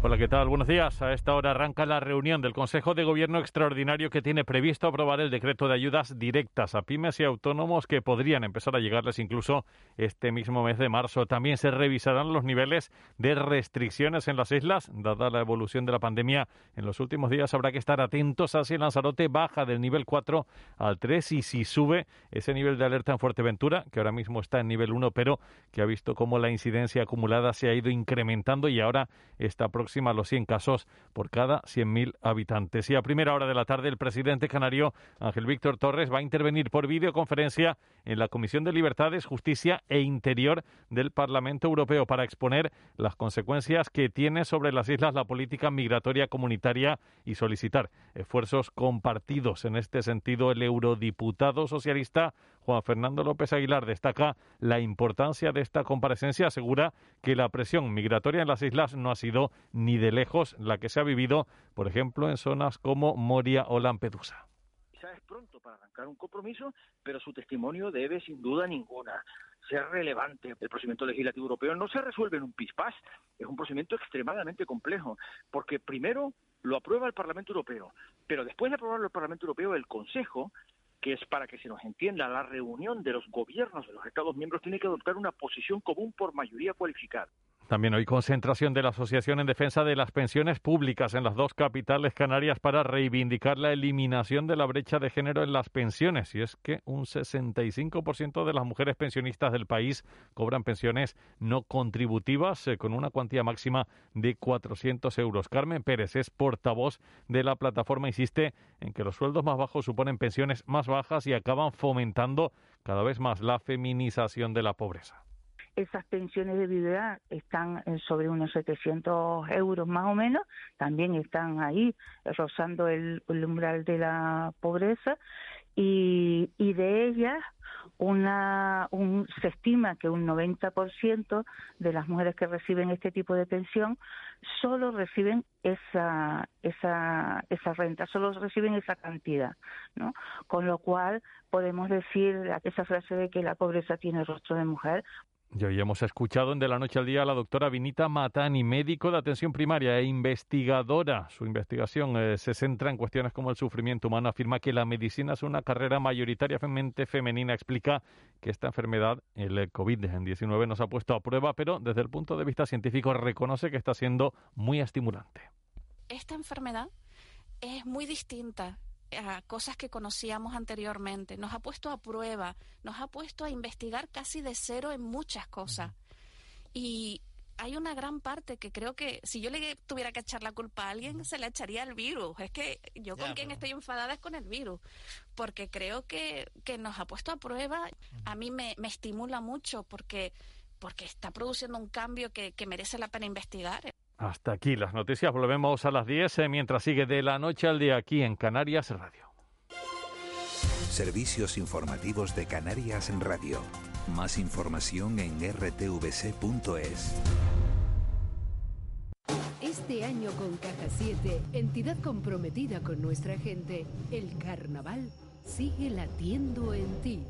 Hola, ¿qué tal? Buenos días. A esta hora arranca la reunión del Consejo de Gobierno Extraordinario que tiene previsto aprobar el decreto de ayudas directas a pymes y autónomos que podrían empezar a llegarles incluso este mismo mes de marzo. También se revisarán los niveles de restricciones en las islas, dada la evolución de la pandemia. En los últimos días habrá que estar atentos a si Lanzarote baja del nivel 4 al 3 y si sube ese nivel de alerta en Fuerteventura, que ahora mismo está en nivel 1, pero que ha visto cómo la incidencia acumulada se ha ido incrementando y ahora está próxima a los 100 casos por cada 100.000 habitantes. Y a primera hora de la tarde, el presidente canario Ángel Víctor Torres va a intervenir por videoconferencia en la Comisión de Libertades, Justicia e Interior del Parlamento Europeo para exponer las consecuencias que tiene sobre las islas la política migratoria comunitaria y solicitar esfuerzos compartidos. En este sentido, el eurodiputado socialista Juan Fernando López Aguilar destaca la importancia de esta comparecencia, asegura que la presión migratoria en las islas no ha sido ni de lejos la que se ha vivido, por ejemplo, en zonas como Moria o Lampedusa. Quizás es pronto para arrancar un compromiso, pero su testimonio debe, sin duda ninguna, ser relevante. El procedimiento legislativo europeo no se resuelve en un pispás, es un procedimiento extremadamente complejo, porque primero lo aprueba el Parlamento Europeo, pero después de aprobarlo el Parlamento Europeo, el Consejo que es para que se nos entienda, la reunión de los gobiernos de los Estados miembros tiene que adoptar una posición común por mayoría cualificada. También hoy concentración de la Asociación en Defensa de las Pensiones Públicas en las dos capitales canarias para reivindicar la eliminación de la brecha de género en las pensiones. Y es que un 65% de las mujeres pensionistas del país cobran pensiones no contributivas eh, con una cuantía máxima de 400 euros. Carmen Pérez es portavoz de la plataforma. Insiste en que los sueldos más bajos suponen pensiones más bajas y acaban fomentando cada vez más la feminización de la pobreza esas pensiones de viudedad están sobre unos 700 euros más o menos, también están ahí rozando el, umbral de la pobreza y, de ellas una, un, se estima que un 90% de las mujeres que reciben este tipo de pensión solo reciben esa, esa, esa renta, solo reciben esa cantidad, ¿no? Con lo cual podemos decir esa frase de que la pobreza tiene rostro de mujer, y hoy hemos escuchado en De la Noche al Día a la doctora Vinita Matani, médico de atención primaria e investigadora. Su investigación eh, se centra en cuestiones como el sufrimiento humano. Afirma que la medicina es una carrera mayoritariamente femenina. Explica que esta enfermedad, el COVID-19, nos ha puesto a prueba, pero desde el punto de vista científico reconoce que está siendo muy estimulante. Esta enfermedad es muy distinta a cosas que conocíamos anteriormente, nos ha puesto a prueba, nos ha puesto a investigar casi de cero en muchas cosas. Y hay una gran parte que creo que si yo le tuviera que echar la culpa a alguien, se la echaría al virus. Es que yo con quien estoy enfadada es con el virus, porque creo que, que nos ha puesto a prueba. A mí me, me estimula mucho porque, porque está produciendo un cambio que, que merece la pena investigar. Hasta aquí las noticias. Volvemos a las 10 eh, mientras sigue de la noche al día aquí en Canarias Radio. Servicios informativos de Canarias en Radio. Más información en rtvc.es. Este año con Caja 7, entidad comprometida con nuestra gente, el carnaval sigue latiendo en ti.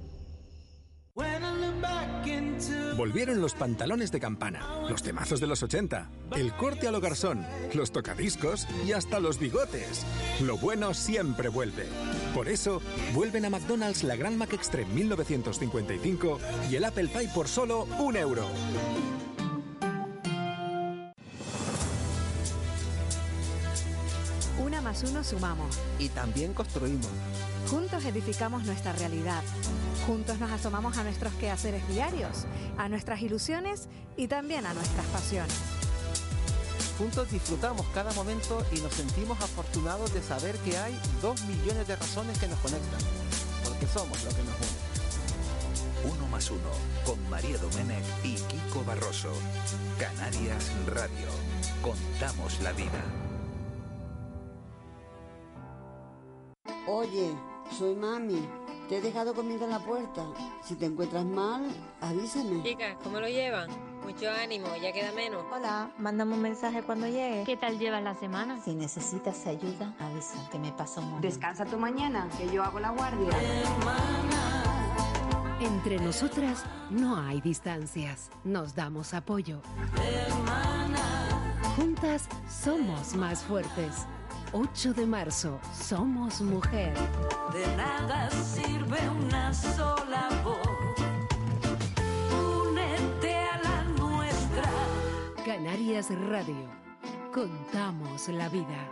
Volvieron los pantalones de campana, los temazos de los 80, el corte a lo garzón, los tocadiscos y hasta los bigotes. Lo bueno siempre vuelve. Por eso, vuelven a McDonald's la Gran Mac Extreme 1955 y el Apple Pie por solo un euro. Más uno sumamos. Y también construimos. Juntos edificamos nuestra realidad. Juntos nos asomamos a nuestros quehaceres diarios, a nuestras ilusiones y también a nuestras pasiones. Juntos disfrutamos cada momento y nos sentimos afortunados de saber que hay dos millones de razones que nos conectan, porque somos lo que nos une. Uno más uno, con María Domenech y Kiko Barroso. Canarias Radio. Contamos la vida. Oye, soy mami. Te he dejado comida en la puerta. Si te encuentras mal, avísame. Chicas, ¿cómo lo llevan? Mucho ánimo, ya queda menos. Hola, mándame un mensaje cuando llegue. ¿Qué tal llevas la semana? Si necesitas ayuda, avisa, que me paso un Descansa tu mañana, que yo hago la guardia. Entre nosotras no hay distancias, nos damos apoyo. Juntas somos más fuertes. 8 de marzo, somos mujer. De nada sirve una sola voz. Únete a la nuestra. Canarias Radio. Contamos la vida.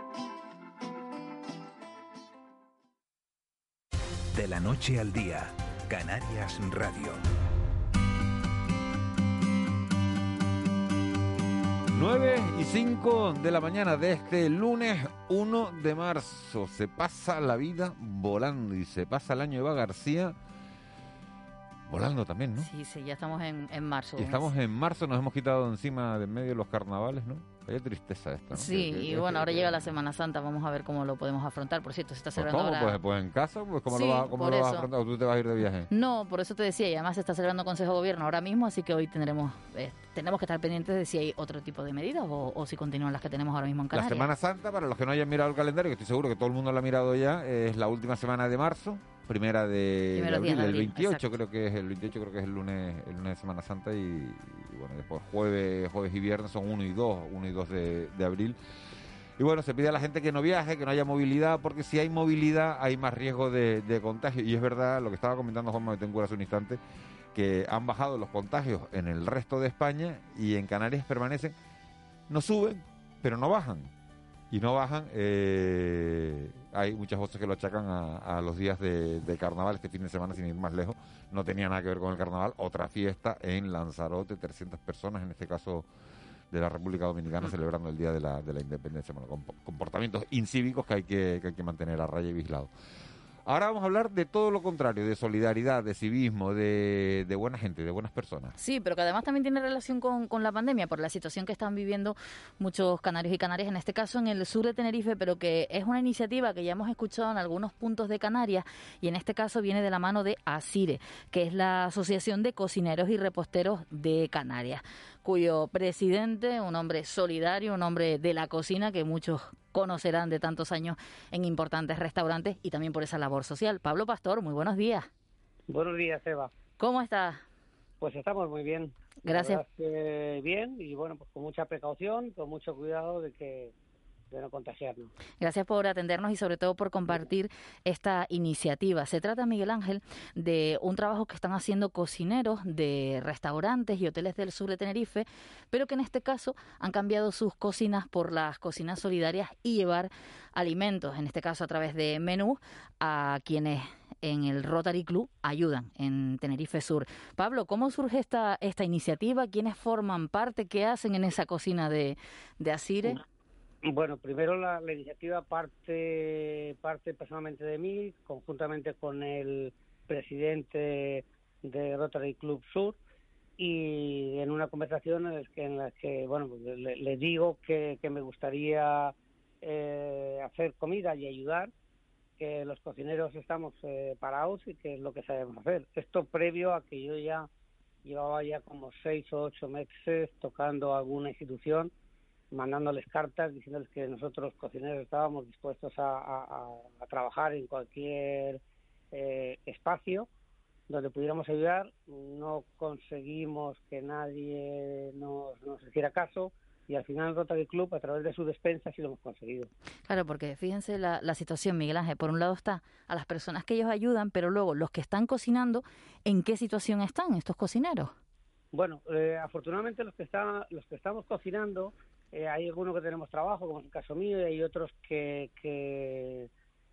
De la noche al día, Canarias Radio. 9 y 5 de la mañana de este lunes 1 de marzo. Se pasa la vida volando y se pasa el año Eva García volando también, ¿no? Sí, sí, ya estamos en, en marzo. Y estamos en marzo, nos hemos quitado encima de en medio los carnavales, ¿no? Hay tristeza esta, ¿no? Sí, y bueno, ahora llega la Semana Santa, vamos a ver cómo lo podemos afrontar. Por cierto, se está Pues celebrando ¿Cómo? ahora... Pues, pues en casa, pues ¿cómo Sí, lo vas, cómo lo vas a afrontar? ¿O tú te vas a ir de viaje? No, por eso te decía, y además se está celebrando Consejo de Gobierno ahora mismo, así que hoy tendremos eh, tenemos que estar pendientes de si hay otro tipo de medidas o, o si continúan las que tenemos ahora mismo en La Canarias. Semana Santa, para los que no hayan mirado el calendario, que estoy seguro que todo el mundo lo ha mirado ya, es la última semana de marzo, primera de, abril, el abril, 28 exacto. creo que es el 28 creo que es el lunes, el lunes de Semana Santa y bueno, después jueves, jueves y viernes son 1 y 2, 1 y 2 de, abril. Y bueno, se pide a la gente que no viaje, que no haya movilidad, porque si hay movilidad hay más riesgo de, contagio. Y es verdad, lo que estaba comentando Juanma Betancourt hace un instante, que han bajado los contagios en el resto de España y en Canarias permanecen, no suben, pero no bajan. Y no bajan, eh, hay muchas voces que lo achacan a, los días de carnaval, este fin de semana sin ir más lejos, no tenía nada que ver con el carnaval, otra fiesta en Lanzarote, 300 personas, en este caso de la República Dominicana, celebrando el Día de la, de la Independencia, bueno, comportamientos incívicos que hay que, que hay que mantener a raya y vigilado. Ahora vamos a hablar de todo lo contrario, de solidaridad, de civismo, de, de buena gente, de buenas personas. Sí, pero que además también tiene relación con, con la pandemia, por la situación que están viviendo muchos canarios y canarias, en este caso en el sur de Tenerife, pero que es una iniciativa que ya hemos escuchado en algunos puntos de Canarias y en este caso viene de la mano de ASIRE, que es la Asociación de Cocineros y Reposteros de Canarias, cuyo presidente, un hombre solidario, un hombre de la cocina que muchos conocerán de tantos años en importantes restaurantes y también por esa labor social. Pablo Pastor, muy buenos días. Buenos días, Eva. ¿Cómo estás? Pues estamos muy bien. Gracias. verdad es que bien y bueno, pues con mucha precaución, con mucho cuidado de que de no contagiarnos. Gracias por atendernos y sobre todo por compartir esta iniciativa. Se trata, Miguel Ángel, de un trabajo que están haciendo cocineros de restaurantes y hoteles del sur de Tenerife, pero que en este caso han cambiado sus cocinas por las cocinas solidarias y llevar alimentos, en este caso a través de menú, a quienes en el Rotary Club ayudan en Tenerife Sur. Pablo, ¿cómo surge esta, esta iniciativa? ¿Quiénes forman parte? ¿Qué hacen en esa cocina de, de Asire? Bueno, primero la, la iniciativa parte parte personalmente de mí, conjuntamente con el presidente de Rotary Club Sur y en una conversación en la que, en la que bueno, pues le, digo que, que me gustaría eh, hacer comida y ayudar, que los cocineros estamos eh, parados y que es lo que sabemos hacer. Esto previo a que yo ya llevaba ya como seis o ocho meses tocando alguna institución mandándoles cartas diciéndoles que nosotros cocineros estábamos dispuestos a, a- a- trabajar en cualquier eh, espacio donde pudiéramos ayudar. No conseguimos que nadie nos, nos hiciera caso y al final Rotary Club, a través de su despensa, sí lo hemos conseguido. Claro, porque fíjense la, la situación, Miguel Ángel. Por un lado está a las personas que ellos ayudan, pero luego los que están cocinando, ¿en qué situación están estos cocineros? Bueno, eh, afortunadamente los que están, los que estamos cocinando, eh, hay algunos que tenemos trabajo, como es el caso mío, y hay otros que, que,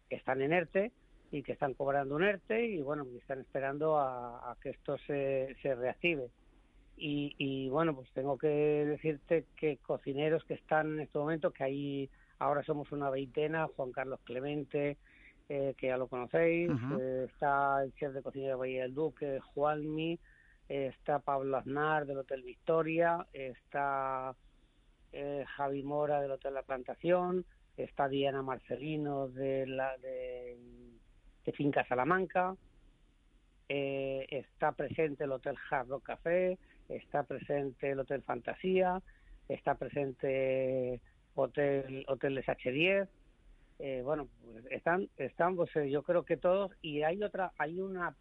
que están en ERTE y que están cobrando un ERTE y bueno, que están esperando a, a que esto se, se reactive. Y, y bueno, pues tengo que decirte que cocineros que están en este momento, que ahí ahora somos una veintena, Juan Carlos Clemente, eh, que ya lo conocéis, eh, está el chef de cocina de Bahía del Duque, Juanmi, eh, está Pablo Aznar del Hotel Victoria, está eh, Javi Mora del Hotel La Plantación, está Diana Marcelino de la de, Finca Salamanca, eh, está presente el Hotel Hard Rock Café, está presente el Hotel Fantasía, está presente Hotel Hoteles H10, eh, bueno, pues están, están pues, eh, yo creo que todos y hay otra, hay una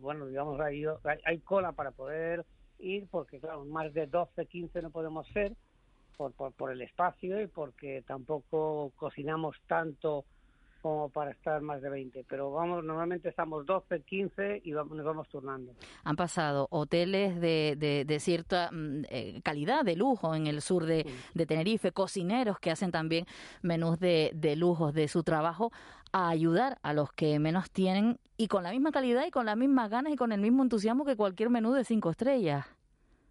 bueno, digamos, hay, hay, hay cola para poder ir porque, claro, más de 12, 15 no podemos ser por, por, por el espacio y porque tampoco cocinamos tanto como para estar más de 20, pero vamos, normalmente estamos 12, 15 y vamos, nos vamos turnando. Han pasado hoteles de, de, de cierta mm, eh, calidad, de lujo en el sur de, de, Tenerife, cocineros que hacen también menús de, de lujos de su trabajo, a ayudar a los que menos tienen y con la misma calidad y con las mismas ganas y con el mismo entusiasmo que cualquier menú de cinco estrellas.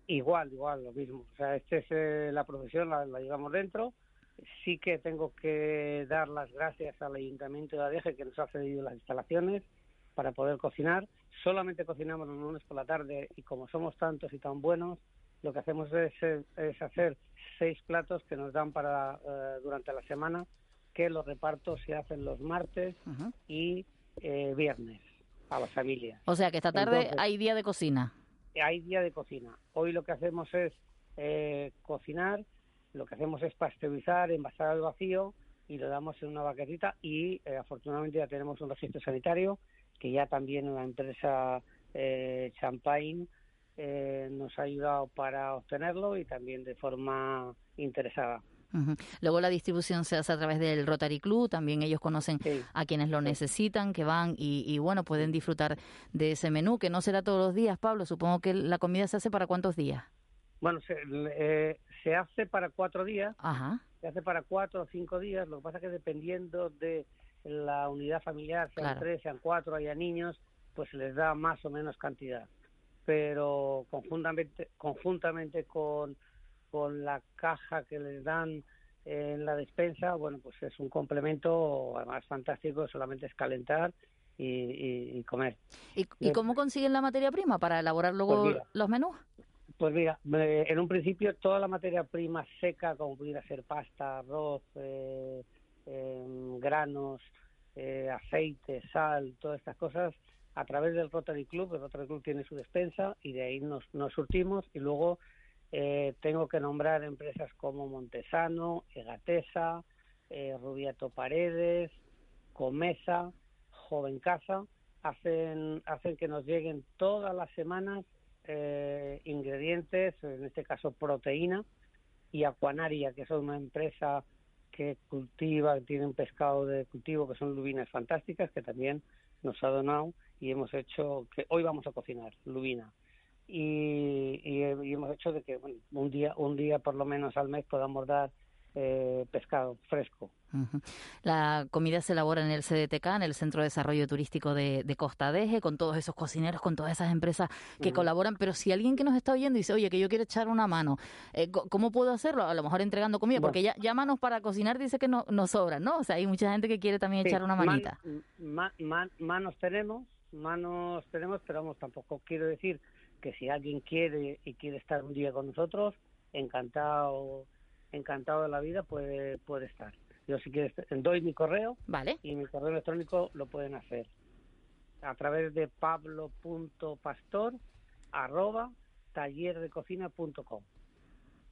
Igual, igual, lo mismo. O sea, esta es eh, la profesión, la, la llevamos dentro sí que tengo que dar las gracias al Ayuntamiento de Adeje que nos ha cedido las instalaciones para poder cocinar. Solamente cocinamos los lunes por la tarde y como somos tantos y tan buenos, lo que hacemos es, es hacer seis platos que nos dan para uh, durante la semana, que los repartos se hacen los martes uh -huh. y eh, viernes a las familias. O sea que esta tarde Entonces, hay día de cocina. Hay día de cocina. Hoy lo que hacemos es eh, cocinar lo que hacemos es pasteurizar, envasar al vacío y lo damos en una baquetita y eh, afortunadamente ya tenemos un registro sanitario que ya también la empresa eh, Champagne eh, nos ha ayudado para obtenerlo y también de forma interesada. Uh -huh. Luego la distribución se hace a través del Rotary Club, también ellos conocen sí. a quienes lo necesitan, que van y, y, bueno, pueden disfrutar de ese menú, que no será todos los días, Pablo, supongo que la comida se hace para cuántos días. Bueno, se, eh, se hace para cuatro días, Ajá. se hace para cuatro o cinco días, lo que pasa que dependiendo de la unidad familiar, sean claro. tres, sean cuatro, haya niños, pues se les da más o menos cantidad. Pero conjuntamente, conjuntamente con, con la caja que les dan en la despensa, bueno, pues es un complemento además fantástico, solamente es calentar y, y, y comer. ¿Y, ¿Y, cómo consiguen la materia prima para elaborar luego pues mira, los menús? Pues mira, en un principio toda la materia prima seca, como pudiera ser pasta, arroz, eh, eh, granos, eh, aceite, sal, todas estas cosas, a través del Rotary Club, el Rotary Club tiene su despensa y de ahí nos, nos surtimos y luego eh, tengo que nombrar empresas como Montesano, Egatesa, eh, Rubiato Paredes, Comesa, Joven Casa, hacen, hacen que nos lleguen todas las semanas eh, ingredientes, en este caso proteína, y Aquanaria, que es una empresa que cultiva, que tiene un pescado de cultivo, que son lubinas fantásticas, que también nos ha donado y hemos hecho, que hoy vamos a cocinar lubina. Y, y, y hemos hecho de que bueno, un día un día por lo menos al mes podamos dar eh, pescado fresco. Uh -huh. La comida se elabora en el CDTK, en el Centro de Desarrollo Turístico de, de Costa Deje, con todos esos cocineros, con todas esas empresas que uh -huh. colaboran. Pero si alguien que nos está oyendo dice, oye, que yo quiero echar una mano, eh, ¿cómo puedo hacerlo? A lo mejor entregando comida, bueno. porque ya, ya, manos para cocinar dice que no, no sobran, ¿no? O sea, hay mucha gente que quiere también sí, echar una manita. Man, man, man, manos tenemos, manos tenemos, pero vamos, tampoco quiero decir que si alguien quiere y quiere estar un día con nosotros, encantado encantado de la vida puede puede estar. Yo si quieres doy mi correo vale. y mi correo electrónico lo pueden hacer a través de pablo.pastor arroba tallerdecocina.com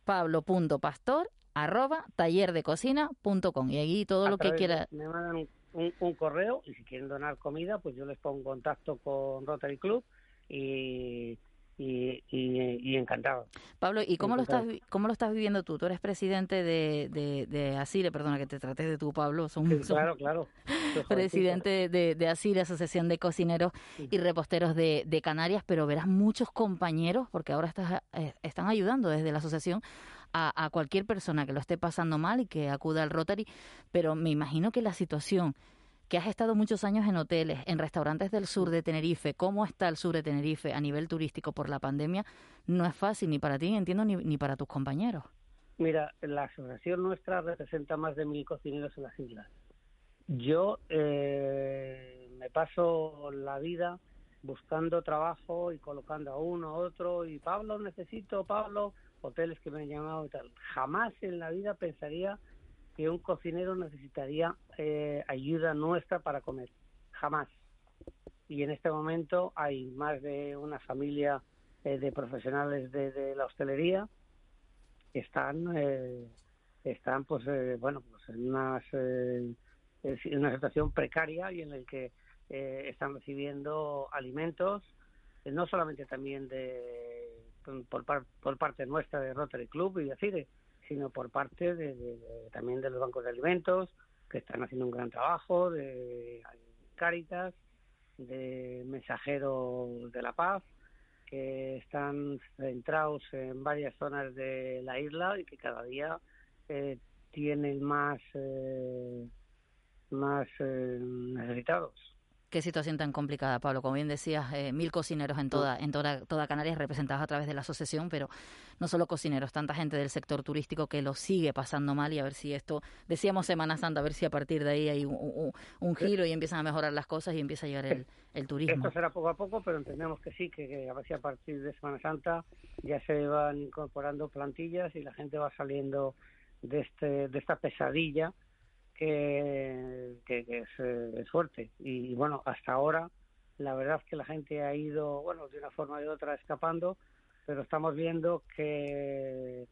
pablo.pastor arroba tallerdecocina.com y ahí todo a lo que quiera. Me mandan un, un, un, correo y si quieren donar comida pues yo les pongo en contacto con Rotary Club y y, y, y, encantado. Pablo, ¿y cómo lo, estás, cómo lo estás viviendo tú? Tú eres presidente de, de, de Asile, perdona que te trates de tú, Pablo. Son, sí, claro, claro. presidente de, de Asile, Asociación de Cocineros sí. y Reposteros de, de Canarias, pero verás muchos compañeros, porque ahora estás, eh, están ayudando desde la asociación a, a cualquier persona que lo esté pasando mal y que acuda al Rotary, pero me imagino que la situación que has estado muchos años en hoteles, en restaurantes del sur de Tenerife, cómo está el sur de Tenerife a nivel turístico por la pandemia, no es fácil ni para ti, entiendo, ni, para tus compañeros. Mira, la asociación nuestra representa más de mil cocineros en las islas. Yo eh, me paso la vida buscando trabajo y colocando a uno, a otro, y Pablo, necesito, Pablo, hoteles que me han llamado y tal. Jamás en la vida pensaría que un cocinero necesitaría eh, ayuda nuestra para comer. Jamás. Y en este momento hay más de una familia eh, de profesionales de, la hostelería que están, eh, están pues, eh, bueno, pues en, unas, eh, una situación precaria y en el que están recibiendo alimentos no solamente también de por, par- por parte nuestra de Rotary Club y de CIDE, sino por parte de, también de los bancos de alimentos, que están haciendo un gran trabajo, de Cáritas, de Mensajeros de la Paz, que están centrados en varias zonas de la isla y que cada día eh, tienen más, eh, más eh, necesitados. Qué situación tan complicada, Pablo. Como bien decías, eh, mil cocineros en toda, en toda, toda Canarias representados a través de la asociación, pero no solo cocineros, tanta gente del sector turístico que lo sigue pasando mal y a ver si esto, decíamos Semana Santa, a ver si a partir de ahí hay un, un- un giro y empiezan a mejorar las cosas y empieza a llegar el, el turismo. Esto será poco a poco, pero entendemos que sí, que, que a ver si a partir de Semana Santa ya se van incorporando plantillas y la gente va saliendo de este de esta pesadilla que, que, que es, eh, es fuerte. Y, bueno, hasta ahora la verdad es que la gente ha ido, bueno, de una forma u otra escapando, pero estamos viendo que,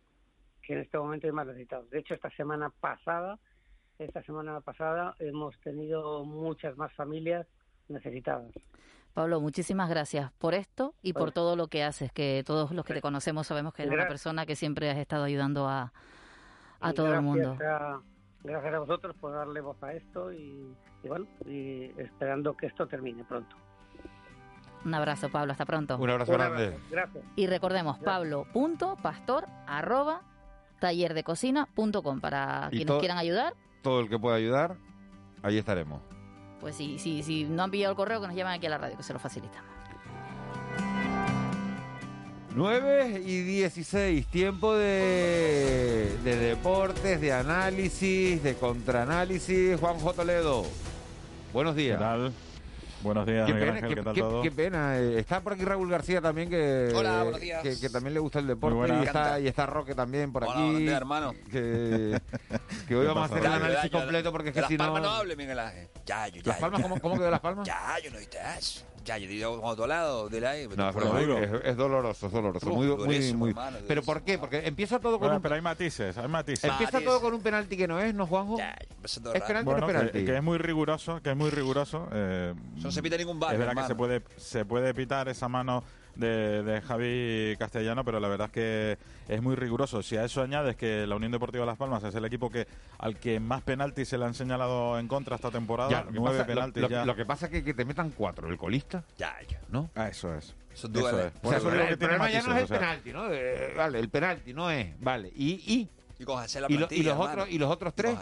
que en este momento hay más necesitados. De hecho, esta semana pasada, esta semana pasada hemos tenido muchas más familias necesitadas. Pablo, muchísimas gracias por esto y por todo lo que haces, que todos los que te conocemos sabemos que eres una persona que siempre has estado ayudando a, a todo el mundo. gracias a- gracias a vosotros por darle voz a esto y, y bueno, y esperando que esto termine pronto. Un abrazo, Pablo, hasta pronto. Un abrazo Un grande. Gracias. Y recordemos, pablo.pastor arroba tallerdecocina.com para Y quienes todo- quieran ayudar. Todo el que pueda ayudar, ahí estaremos. Pues si, si, si no han pillado el correo, que nos llamen aquí a la radio, que se lo facilitamos. 9 y 16, tiempo de, de deportes, de análisis, de contraanálisis. Juanjo Toledo, buenos días. ¿Qué tal? Buenos días, Qué Miguel pena, Ángel, qué, ¿qué tal qué- todo? qué pena. eh, Está por aquí Raúl García también, que, Hola, buenos días. que, que también le gusta el deporte. Y está, y está Roque también por Hola, aquí. buenos días, hermano. Que, que hoy ¿Qué vamos a hacer el análisis Ya, ya, completo porque es que las si no... palmas no hable, Miguel Ángel. Ya, yo, ya. ¿Las Palmas? ¿Cómo, cómo que de Las Palmas? Ya, yo no estás. Ya, yo digo a otro lado del aire. No, es, verdad, duro. es, es doloroso, es doloroso. Uf, muy, muy, durísimo, muy- hermano, ¿Pero durísimo. por qué? Porque empieza todo con Bueno, un... pero hay matices, hay matices. Empieza todo con un penalti que no es, ¿no, Juanjo? Ya, Es penalti Bueno, no es que, penalti. que es muy riguroso, que es muy riguroso. eh, Eso no se pita ningún bar, Es verdad hermano. que se puede, se puede pitar esa mano de, de Javi Castellano, pero la verdad es que es muy riguroso. Si a eso añades que la Unión Deportiva Las Palmas es el equipo que al que más penaltis se le han señalado en contra esta temporada, Ya, nueve pasa- penaltis lo, ya. lo que pasa es que, que te metan cuatro, el colista, Ya, ya. ¿no? Ah, eso es. Eso es. O Por sea, eso el, el problema ya no es el matices, o sea, penalti, ¿no? Eh, vale, el penalti no es, vale. Y, y, Y la y, lo- y los otros, y los otros tres,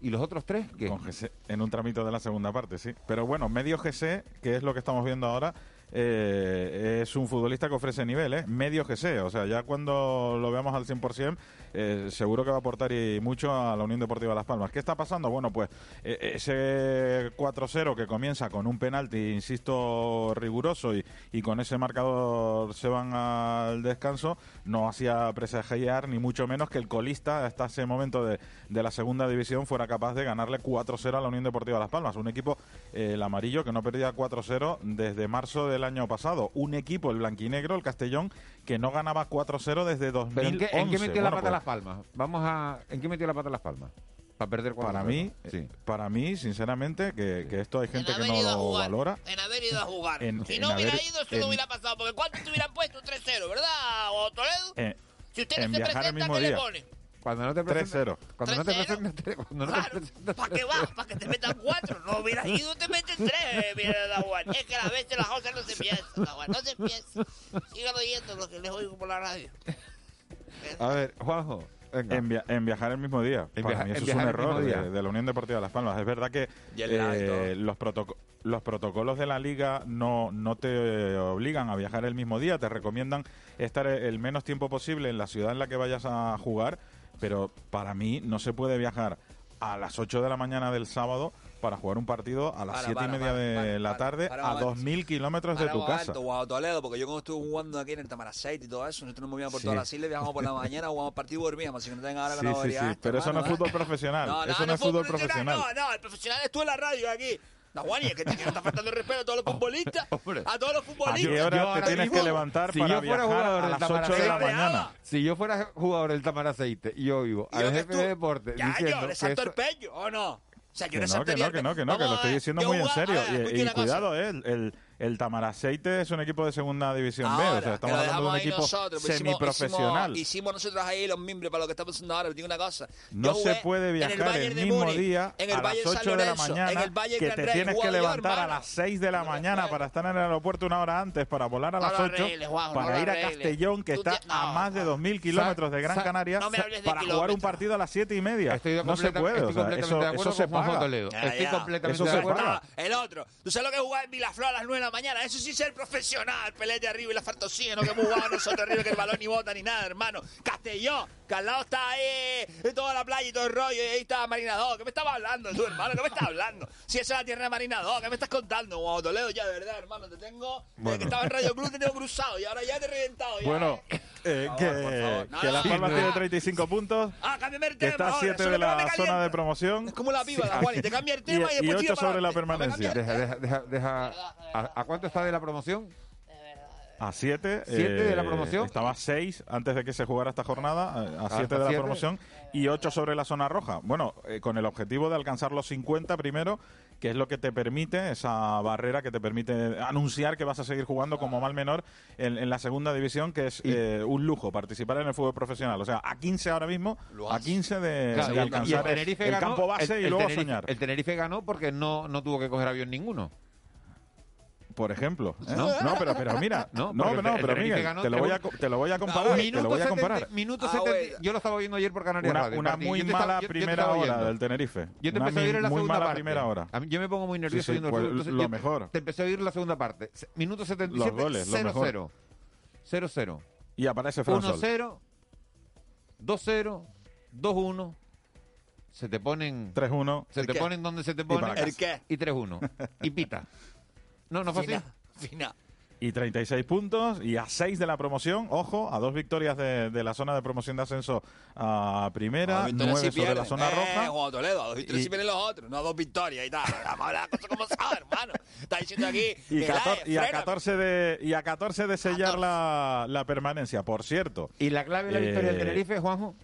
y los otros tres, ¿qué? Con GC, en un tramito de la segunda parte, sí. Pero bueno, medio GC, que es lo que estamos viendo ahora, eh, es un futbolista que ofrece nivel, ¿eh? Medio GC, o sea, ya cuando lo veamos al 100%, eh, seguro que va a aportar y mucho a la Unión Deportiva Las Palmas. ¿Qué está pasando? Bueno, pues eh, ese 4-0 que comienza con un penalti, insisto, riguroso y, con ese marcador se van al descanso, no hacía presagiar ni mucho menos que el colista hasta ese momento de, de la segunda división fuera capaz de ganarle 4-0 a la Unión Deportiva Las Palmas. Un equipo, eh, el amarillo, que no perdía 4-0 desde marzo del año pasado. Un equipo, el blanquinegro, el Castellón, que no ganaba 4-0 desde 2011. ¿Pero en qué, en qué metió la pata pues, Las Palmas? Vamos a... ¿En qué metió la pata Las Palmas? Para perder cuatro Para mí, eh, para mí, sinceramente, que, que esto hay gente que no lo valora. En haber ido a jugar. En- si en no hubiera haber- ido, se lo hubiera pasado. Porque ¿cuánto te hubieran puesto? Un 3-0, ¿verdad, o Toledo? Eh, Si usted no se presenta, ¿qué le pone? Cuando no te presentes... 3-0. Cuando no te 3-0. presentes... Cuando no te presentes... ¿Para qué vas? ¿Para que te metan cuatro? No hubieras ido, te meten tres, mira, da Juan. Es que a veces las cosas no se piensan, da Juan. No se piensan. Sigan oyendo lo que les oigo por la radio. A ver, Juanjo. En, via- en viajar el mismo día. En Para mí eso es un error de, de la Unión Deportiva Las Palmas. Es verdad que eh, los, protoco- los protocolos de la liga no, no te obligan a viajar el mismo día, te recomiendan estar el menos tiempo posible en la ciudad en la que vayas a jugar, pero para mí no se puede viajar a las 8 de la mañana del sábado para jugar un partido a las Para, 7 para, y media para, de para, la tarde para, a para. 2.000 kilómetros de tu casa. alto, Guau Toledo, porque yo cuando estuve jugando aquí en el Tamaraceite y todo eso, nosotros nos movíamos por Sí. todas las islas, viajábamos por la mañana, jugábamos partido y dormíamos, así que no tengan ahora Sí, la sí, pero eso no es fútbol profesional. No, no, eso no es fútbol profesional. No, no, el profesional es tú en la radio aquí. No, Juan, y es que te, está faltando el respeto a todos los futbolistas. A todos los ¿A futbolistas. te tienes que levantar si para yo fuera jugador a las 8 de la Tamaraceite, mañana? Si yo fuera jugador del Tamaraceite y yo vivo ¿Y al jefe de deporte Ya, yo, le salto el pecho, ¿o no? O sea, yo Que no, que no, que no, que no, que lo estoy diciendo muy en serio. Y- cuidado, eh, el, el, el Tamaraceite es un equipo de segunda división B, o sea, estamos hablando de un equipo nosotros, pues hicimos- semiprofesional. Hicimos, hicimos nosotros ahí los miembros para lo que estamos haciendo ahora. Digo una cosa. No se puede en viajar el, de mismo Múnich, día en el a Bayern las San 8 de la Lorenzo, mañana en el Bayern que Gran te Rey, tienes que jugaba yo, levantar a las 6 de la mañana para estar en el aeropuerto una hora antes para volar a las lo 8 arregles, Juanjo, para ir a. Castellón que Tú está te- a más de 2.000 kilómetros de Gran Canaria no para jugar un partido a las 7 y media. Estoy no se puede, estoy completamente eso, de acuerdo con. Toledo. Estoy completamente de acuerdo. El otro. ¿Tú sabes lo que jugar en Vilaflor a las 9 de la mañana? Eso sí ser profesional. Pelete arriba y la fartosía. No que hemos jugado nosotros arriba que el balón ni bota ni nada, hermano. Castellón, lado está ahí toda la playa y todo el rollo. Y ahí está Marinador. ¿Qué me estabas hablando tú, hermano? ¿Qué me estás hablando? Si esa es la tierra de Marinador, ¿qué me estás contando? Guau, Toledo, ya de verdad, hermano. Te tengo. Desde Bueno. que estaba en Radio Club te tengo cruzado y ahora ya te he reventado. ya. Bueno, eh, que. No, que no, Las Palmas no. tiene 35 puntos, Ah, cámbiame el que tema está a ahora, 7 eso de la zona de promoción. Es como la piba, la Juan, y te cambia el tema y, y, después tira 8 para sobre la permanencia. Deja, deja, deja, deja- ¿a, a cuánto está de la promoción? A 7. ¿Siete de la promoción? Estaba 6 antes de que se jugara esta jornada, eh, a 7 Hasta de la siete. promoción y 8 sobre la zona roja. Bueno, eh, con el objetivo de alcanzar los 50 primero, que es lo que te permite, esa barrera que te permite anunciar que vas a seguir jugando como mal menor en, en la segunda división, que es eh, un lujo participar en el fútbol profesional. O sea, a 15 ahora mismo, a 15 de, Claro, alcanzar y el campo base el- y luego Tenerife- soñar. El Tenerife ganó porque no, no tuvo que coger avión ninguno. Por ejemplo. ¿eh? ¿No? No, pero, pero mira, No, no, no, pero Miguel, ganó te lo, voy a, te lo voy a comparar. te lo voy a 70, comparar. minuto Ah, 70, bueno. yo lo estaba viendo ayer por Canarias Una, Radio, una muy estaba- mala yo- yo te primera hora del Tenerife. Yo te Una empecé a oír en la muy segunda mala parte. primera hora. A mí- yo me pongo muy nervioso Sí, sí, oyendo el pues, entonces lo mejor. Te empecé a oír la segunda parte. Minuto 77, Los goles, lo 0-0. 0-0. Y aparece Fran Sol. 1-0, 2-0, 2-1. Se te ponen 3-1. se ¿El te qué? ponen donde se te ponen. ¿El qué? y 3-1. Y pita. No, no fue así. Fina. Y 36 puntos y a 6 de la promoción. Ojo, a dos victorias de, de la zona de promoción de ascenso a primera, A dos victorias 9 sí sobre la pierden. zona eh, roja. Juan Toledo, a dos victorias Y- sí vienen los otros, no a dos victorias y tal. Vamos a como son, hermano. Está diciendo aquí. Y, cator- eh, y a frena. 14 de, y a 14 de sellar la, la permanencia. Por cierto, ¿Y la clave de la victoria del Eh, Tenerife, Juanjo?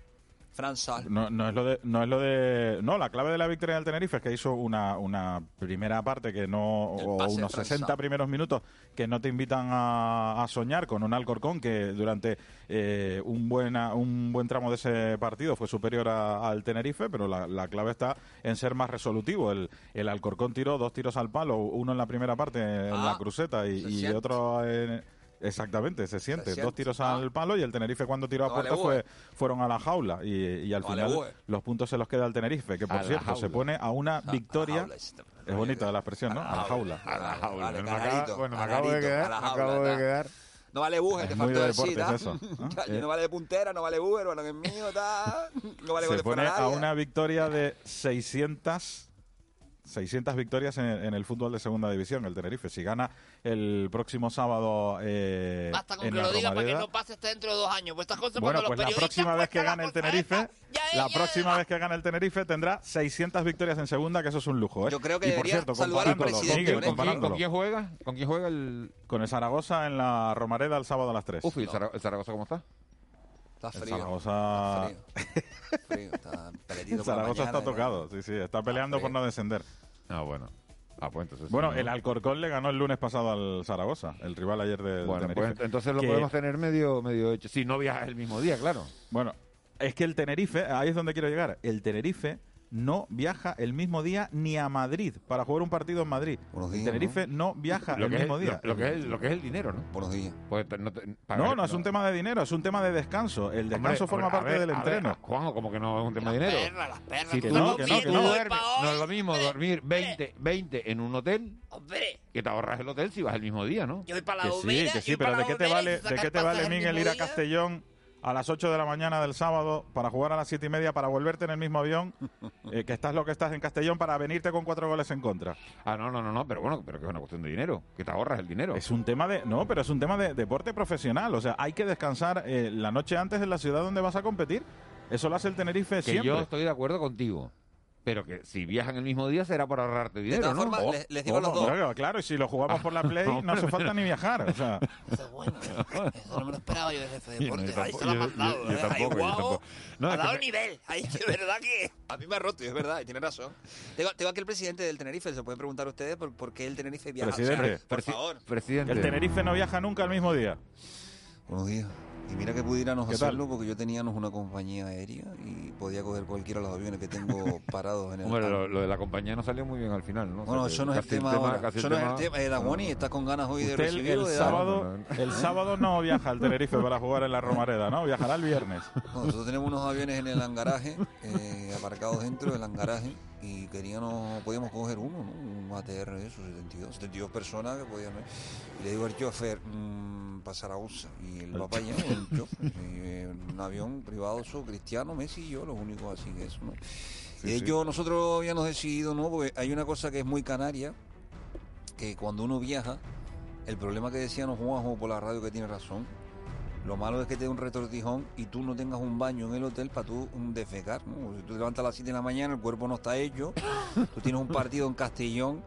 No, no es lo de, no es lo de, no, la clave de la victoria del Tenerife es que hizo una, una primera parte que no, o unos Fran 60 Sá. primeros minutos que no te invitan a, a soñar con un Alcorcón que durante eh, un, buena, un buen tramo de ese partido fue superior a- al Tenerife, pero la, la clave está en ser más resolutivo. El, el Alcorcón tiró dos tiros al palo, uno en la primera parte en Ah, la cruceta y, y otro en, Exactamente, se siente. siente. Dos tiros Ah. al palo y el Tenerife cuando tiró a puerta fue, fueron a la jaula y, y al No final bue. los puntos se los queda al Tenerife, que por cierto se pone a una A victoria. jaula, este, Es bonita la expresión, ¿no? A la jaula. A la jaula. Vale, Me canarito, bueno, me acabo de quedar. me acabo de quedar. No vale buje, te faltó de decir. Ya, Eh. No vale de puntera, no vale Uber, bueno, que es mío, ta. No vale se pone a una victoria de 600 600 victorias en, en el fútbol de segunda división, el Tenerife. Si gana el próximo sábado eh, Basta con en que la lo diga para que Romareda, no pase hasta dentro de dos años. Pues estas cosas Bueno, pues los la próxima vez que gane el Tenerife, ya la próxima vez que gane el Tenerife tendrá 600 victorias en segunda, que eso es un lujo, ¿eh? Yo creo que y por cierto, saludar al comparándolo, presidente, Miguel, ¿no? ¿Con quién, comparándolo, con quién juega? ¿Con quién juega el...? con el Zaragoza en la Romareda el sábado a las 3. Uf, ¿y el Zaragoza cómo está? Está el frío. Zaragoza, Está. Está el por la Zaragoza mañana, está tocado, sí, sí, está peleando por no descender. Ah, bueno. Ah, pues entonces... Bueno, no. el Alcorcón le ganó el lunes pasado al Zaragoza, el rival ayer del Bueno, Tenerife. pues entonces lo Que- podemos tener medio, medio hecho. Si no viajas el mismo día, claro. Bueno, es que el Tenerife, ahí es donde quiero llegar. El Tenerife no viaja el mismo día ni a Madrid para jugar un partido en Madrid. El días, Tenerife no, viaja Lo el es, mismo lo, día. lo que es, lo que es el dinero, ¿no? Buenos días. Pues no, te- No, es un tema de dinero, es un tema de descanso. El descanso Hombre, forma parte ver, del a ver, entreno. Juanjo, como que no es un tema de dinero. Perra, las perras. Si que tú, no, si que no, que tú no. duermes, no es lo mismo dormir 20, 20 en un hotel Hombre, que te ahorras el hotel si vas el mismo día, ¿no? yo voy para la Que sí, que sí, pero ¿de qué te vale, de qué te vale Miguel ir a? Castellón a las 8 de la mañana del sábado para jugar a las 7 y media para volverte en el mismo avión, eh, que estás lo que estás en Castellón para venirte con cuatro goles en contra? Ah, no, no, no, no, pero bueno, pero que es una cuestión de dinero, que te ahorras el dinero. Es un tema de. No, pero es un tema de deporte profesional. O sea, hay que descansar eh, la noche antes en la ciudad donde vas a competir. Eso lo hace el Tenerife que siempre. yo estoy de acuerdo contigo. Pero que si viajan el mismo día será para ahorrarte dinero, todas ¿no? formas, Oh, les- les digo a los oh, dos. Claro, claro, y si lo jugamos por la Play, no hace falta ni viajar. O sea, Eso no me lo esperaba yo del jefe de Yo no, deporte. yo Ahí se lo ha mandado. yo- yo ¿eh? Yo guau. tampoco. No, ha es que dado me- nivel. Ahí, de verdad que... A mí me ha roto, y es verdad, y tiene razón. Tengo, tengo aquí el presidente del Tenerife, se pueden preguntar ustedes por, por qué el Tenerife viaja. Presidente. O sea, por favor. Presidente. el Tenerife no viaja nunca al mismo día. Buenos días. Y mira que pudiéramos ¿Qué tal? hacerlo porque yo teníamos una compañía aérea y podía coger cualquiera de los aviones que tengo parados en el hangar. lo, lo de la compañía no salió muy bien al final, ¿no? O sea, Bueno, que eso no es el casi tema ahora. casi Eso no es el tema. Eh, Dagoni, ¿estás con ganas hoy de Usted el, recibirlo? el de sábado, el sábado no viaja al Tenerife para jugar en la Romareda, ¿no? Viajará el viernes. No, nosotros tenemos unos aviones en el hangaraje, eh, aparcados dentro del hangaraje, y queríamos, podíamos coger uno, ¿no? Un ATR de esos, 72, 72 personas que podían... Y le digo al chofer, mmm, para Zaragoza, y el papá ya, y, eh, un avión privado, eso, Cristiano, Messi y yo, los únicos así que eso, ¿no? y de sí. hecho, nosotros habíamos decidido, ¿no? Porque hay una cosa que es muy canaria, que cuando uno viaja, el problema que decíamos Juanjo por la radio que tiene razón, lo malo es que te dé un retortijón y tú no tengas un baño en el hotel para tú defecar, ¿no? Si tú te levantas a las 7 de la mañana, el cuerpo no está hecho, tú tienes un partido en Castellón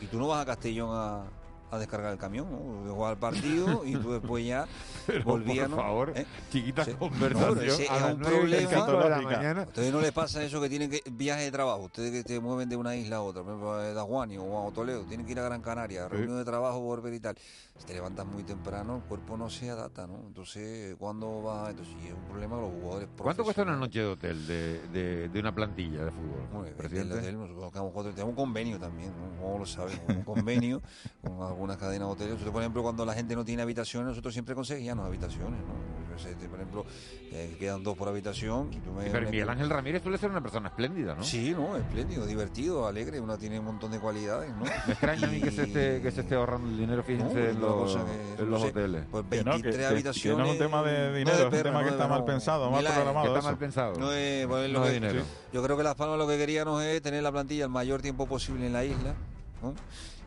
y tú no vas a Castellón a, a descargar el camión, ¿no? Jugar el partido y tú después ya Pero, volvías, por favor, ¿Eh? chiquita Sí. conversación No, ese a es un problema. cinco de la mañana. ¿A ustedes no les pasa eso que tienen que viaje de trabajo? Ustedes que te mueven de una isla a otra, por ejemplo, de Dajuani o a Toledo, tienen que ir a Gran Canaria, reunión de trabajo, volver y tal. Si te levantas muy temprano, el cuerpo no se adapta, ¿no? Entonces, ¿cuándo va? Entonces, sí, es un problema de los jugadores ¿Cuánto cuesta una noche de hotel de, de, de una plantilla de fútbol? Bueno, el hotel, nosotros tenemos un convenio también, ¿no? como lo saben, un convenio con algunas cadenas hoteles. Nosotros, por ejemplo, cuando la gente no tiene habitaciones, nosotros siempre conseguíamos habitaciones, ¿no? Yo sé, Por ejemplo, eh, quedan dos por habitación. y tú me- Pero me- Miguel Ángel Ramírez suele ser una persona espléndida, ¿no? Sí, no, espléndido, divertido, alegre, una tiene un montón de cualidades, ¿no? Me extraña a mí que se esté, que se esté ahorrando el dinero, fíjense, No, es en los, cosa que- en no los sé, hoteles. Pues Que no, que- 23 que- que habitaciones. no es un tema de no dinero, es un tema que está mal pensado, mal programado. Que está eso. mal pensado. No es, pues, lo No que- es dinero. Yo creo que Las Palmas lo que queríamos es tener la plantilla el mayor tiempo posible en la isla, ¿no?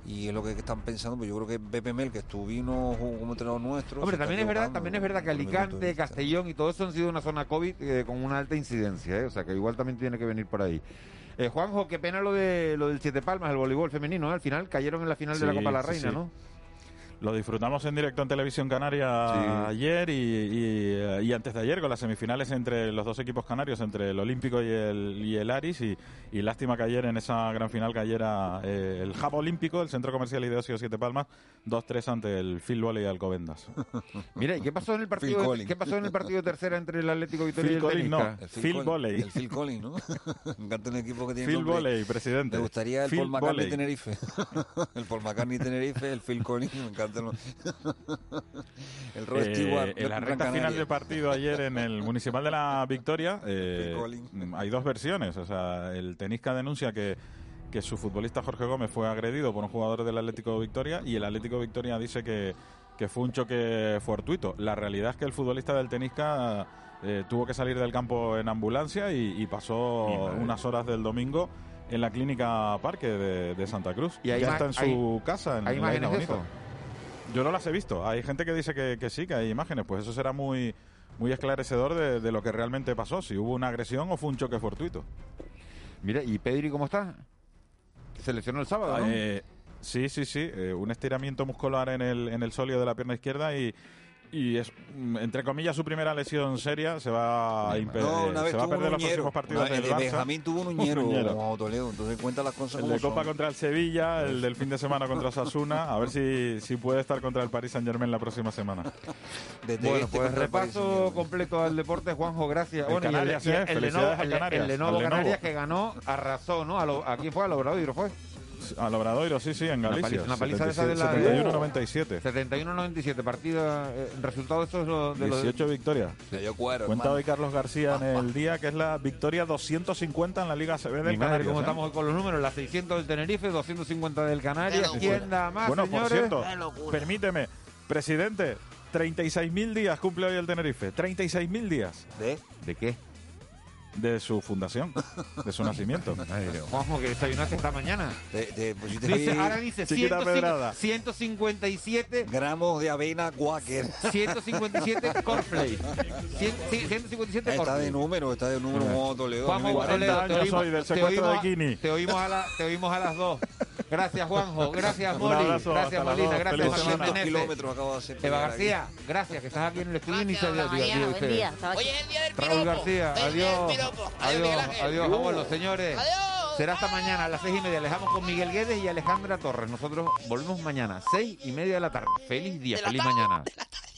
Y es lo que están pensando, pues yo creo que Pepe Mel, que estuvimos como entrenador nuestro. Hombre, también es verdad, también es verdad que Alicante. Castellón y todo eso han sido una zona COVID eh, con una alta incidencia, ¿eh? o sea que igual también tiene que venir por ahí. Eh, Juanjo, qué pena lo de lo del Siete Palmas, el voleibol femenino, ¿eh? al final cayeron en la final de la Copa de la sí, Reina, sí. ¿no? Lo disfrutamos en directo en Televisión Canaria Sí. ayer y, y, eh, y antes de ayer con las semifinales entre los dos equipos canarios, entre el Olímpico y el, y el Aris. Y, y lástima que ayer en esa gran final cayera eh, el Jabo Olímpico, el Centro Comercial y de Ocio Siete Palmas, 2-3 ante el Phil Volley Alcobendas. Mira, ¿y qué pasó en el Phil partido? ¿Qué pasó en el partido de tercera entre el Atlético Victoria Phil y el Collins, no. El Phil Collins- Volley. El Phil Collins, ¿no? me encanta un equipo que tiene Phil. Volley, presidente. Me gustaría el Phil Paul McCartney Volley. Tenerife. el Paul McCartney Tenerife, el Phil Collins, me encanta. el Rod Eh, Stewart. en la recta final del partido ayer en el Municipal de la Victoria eh, hay dos versiones. O sea, el tenisca denuncia que, que su futbolista Jorge Gómez fue agredido por un jugador del Atlético Victoria y el Atlético Victoria dice que, que fue un choque fortuito. La realidad es que el futbolista del tenisca eh, tuvo que salir del campo en ambulancia y, y pasó unas horas del domingo en la clínica Parque de, de Santa Cruz. Y hay ya está en su hay- casa. En, ¿Hay la Yo no las he visto. Hay gente que dice que, que sí, que hay imágenes. Pues eso será muy, muy esclarecedor de, de lo que realmente pasó. Si hubo una agresión o fue un choque fortuito. Mira, ¿y Pedri cómo está? Se lesionó el sábado, ¿no? Eh, sí, sí, sí. eh, un estiramiento muscular en el, en el sóleo de la pierna izquierda y, y es, entre comillas, su primera lesión seria. Se va a, impedir, No, una vez se va a tuvo perder un los uñero. próximos partidos Una- del el de Barça. Benjamín tuvo un Un uñero, Toledo. Entonces cuenta las cosas El como de Copa son. contra el Sevilla, el del fin de semana contra Osasuna. A ver si, si puede estar contra el Paris Saint Germain la próxima semana. De Bueno, Tegueste pues el repaso Saint-Germain. completo al deporte, Juanjo, gracias. El Bueno, el, Canarias, y el- ¿eh? el Felicidades Lenovo, al el- Canarias, el Lenovo. Canarias que ganó, arrasó, ¿no? A, lo, ¿a quién fue? ¿Al Obradoiro fue? Al Obradoiro, sí, sí, en Una Galicia. paliza- una paliza de esa de la- 71-97. 71-97, partido, eh, resultado de estos lo- de los... 18 victorias. Le dio cuero, Cuenta hermano. hoy Carlos García en el día que es la victoria 250 en la Liga CB Mi del madre, Canarias. cómo ¿eh? estamos hoy con los números, las 600 del Tenerife, 250 del Canarias, ¿quién da más, Bueno, señores? por cierto, permíteme, presidente, 36.000 días cumple hoy el Tenerife. 36.000 días. ¿De? ¿De qué? De su fundación, de su nacimiento. Juanjo, que desayunaste esta mañana. Te, te pusiste Dice, ahí ahora dice Chiquita 105 pedrada. 157 gramos de avena Quaker. 157 cornflakes. 100 sí, 157 Está de número, está de número Toledo. Juanjo A mí me 40 Toledo, años te oímos- hoy del te secuestro oímos de a- Kini. Te oímos, a la- te oímos a las dos. Gracias, Juanjo. Gracias, Moli. abrazo, Gracias, Molina. Gracias. Meneses. hacer. Eva García, gracias, que estás aquí en el estudio y ni se dio- Hoy es el día del piropo. Raúl García, adiós. Adiós, Adiós, adiós, abuelos, señores. Adiós. Será hasta mañana a las seis y media. Les dejamos con Miguel Guedes y Alejandra Torres. Nosotros volvemos mañana, seis y media de la tarde. Feliz día, feliz mañana. de la tarde.